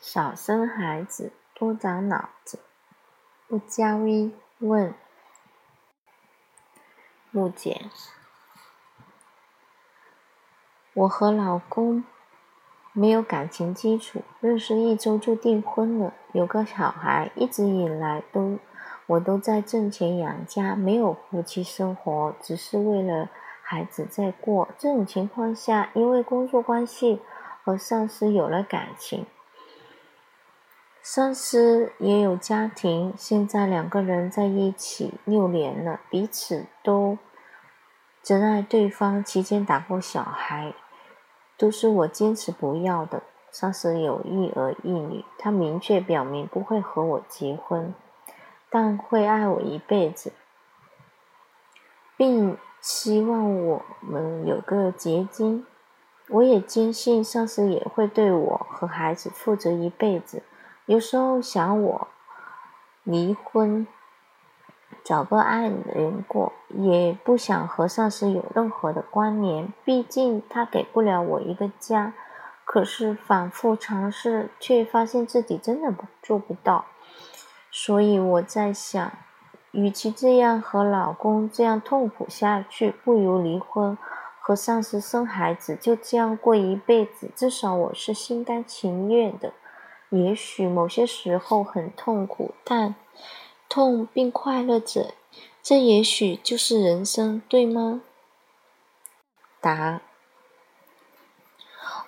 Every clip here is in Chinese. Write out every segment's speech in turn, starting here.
少生孩子，多长脑子。不加微问。木简，我和老公没有感情基础，认识一周就订婚了，有个小孩，一直以来都我都在挣钱养家，没有夫妻生活，只是为了孩子在过。这种情况下，因为工作关系和上司有了感情，上司也有家庭，现在两个人在一起六年了，彼此都。真爱对方，期间打过小孩，都是我坚持不要的。上司有一儿一女，他明确表明不会和我结婚，但会爱我一辈子，并希望我们有个结晶。我也坚信上司也会对我和孩子负责一辈子。有时候想我离婚。找个爱人过，也不想和上司有任何的关联。毕竟他给不了我一个家。可是反复尝试，却发现自己真的做不到。所以我在想，与其这样和老公这样痛苦下去，不如离婚，和上司生孩子，就这样过一辈子。至少我是心甘情愿的。也许某些时候很痛苦，但……痛并快乐着，这也许就是人生，对吗？答：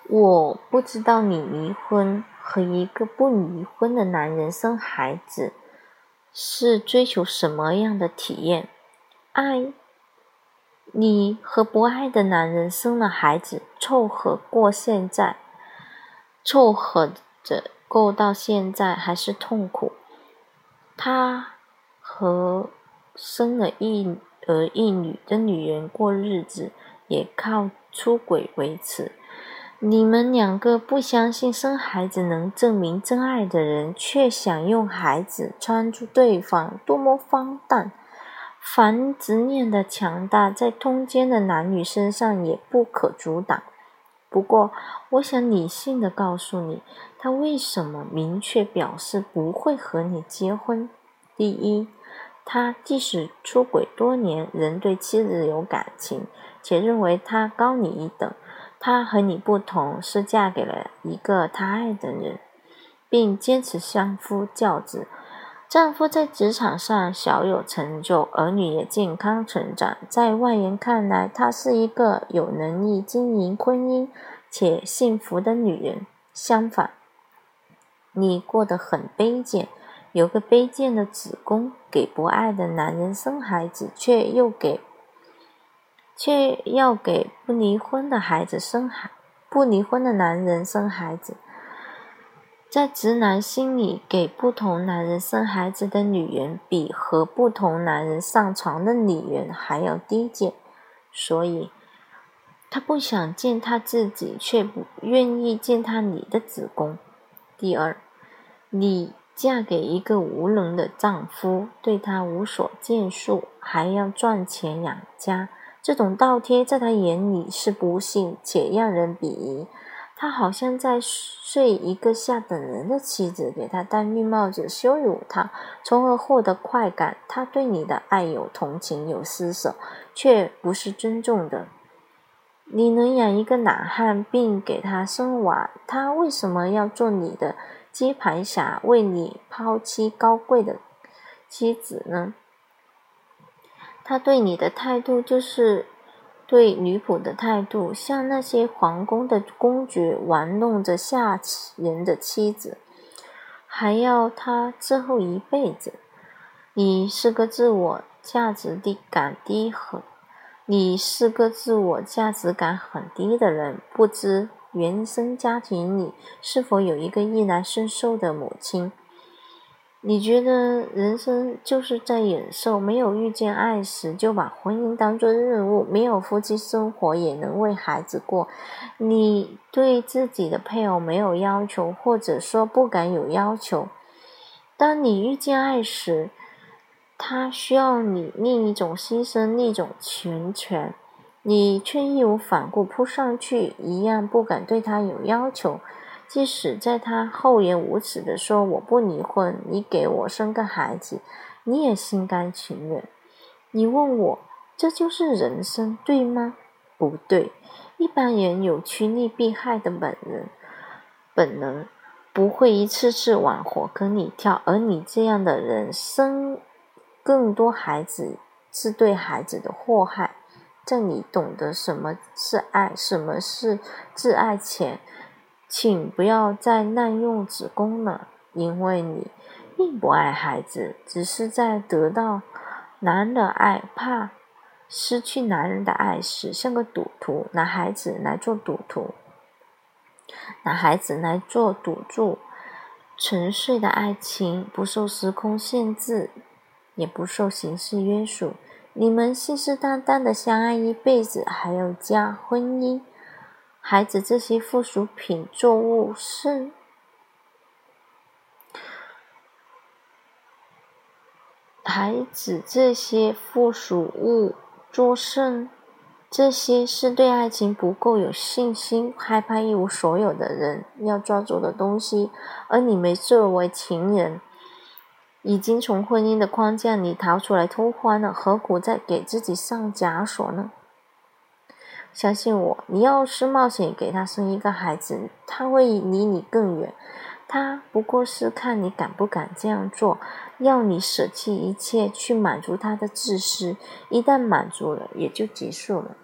我不知道你离婚和一个不离婚的男人生孩子是追求什么样的体验。爱你和不爱的男人生了孩子，凑合过现在，凑合着过到现在还是痛苦。他。和生了一儿一女的女人过日子，也靠出轨维持。你们两个不相信生孩子能证明真爱的人，却想用孩子穿住对方，多么荒诞！凡执念的强大，在通奸的男女身上也不可阻挡。不过，我想理性的告诉你，他为什么明确表示不会和你结婚。第一。他即使出轨多年，仍对妻子有感情，且认为她高你一等。她和你不同，是嫁给了一个他爱的人，并坚持相夫教子。丈夫在职场上小有成就，儿女也健康成长。在外人看来，她是一个有能力经营婚姻且幸福的女人。相反，你过得很卑贱。有个卑贱的子宫，给不爱的男人生孩子，却又给，却要给不离婚的孩子生孩，不离婚的男人生孩子，在直男心里，给不同男人生孩子的女人，比和不同男人上床的女人还要低贱，所以，他不想见他自己，却不愿意见他你的子宫。第二，你。嫁给一个无能的丈夫，对他无所建树，还要赚钱养家，这种倒贴在他眼里是不幸且让人鄙夷。他好像在睡一个下等人的妻子，给他戴绿帽子，羞辱他，从而获得快感。他对你的爱有同情有施舍，却不是尊重的。你能养一个懒汉，并给他生娃，他为什么要做你的？接盘侠为你抛弃高贵的妻子呢？他对你的态度就是对女仆的态度，像那些皇宫的公爵玩弄着下人的妻子，还要他伺候一辈子。你是个自我价值低感低很，你是个自我价值感很低的人，不知。原生家庭里是否有一个逆来顺受的母亲？你觉得人生就是在忍受？没有遇见爱时就把婚姻当作任务，没有夫妻生活也能为孩子过。你对自己的配偶没有要求，或者说不敢有要求。当你遇见爱时，他需要你另一种牺牲，另一种全权。你却义无反顾扑上去，一样不敢对他有要求。即使在他厚颜无耻的说我不离婚，你给我生个孩子，你也心甘情愿。你问我，这就是人生，对吗？不对。一般人有趋利避害的本能，本能不会一次次往火坑里跳，而你这样的人生更多孩子是对孩子的祸害。在你懂得什么是爱，什么是挚爱前，请不要再滥用子宫了，因为你并不爱孩子，只是在得到男人的爱，怕。失去男人的爱时，像个赌徒，拿孩子来做赌徒，拿孩子来做赌注。纯粹的爱情不受时空限制，也不受形式约束。你们信誓旦旦的相爱一辈子，还有家、婚姻、孩子这些附属品作物是。孩子这些附属物。作甚？这些是对爱情不够有信心、害怕一无所有的人要抓住的东西。而你们作为情人，已经从婚姻的框架里逃出来偷欢了，何苦再给自己上枷锁呢？相信我，你要是冒险给他生一个孩子，他会离你更远。他不过是看你敢不敢这样做。要你舍弃一切去满足他的自私，一旦满足了，也就结束了。